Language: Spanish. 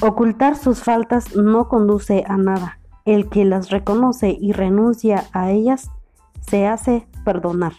Ocultar sus faltas no conduce a nada. El que las reconoce y renuncia a ellas se hace perdonar.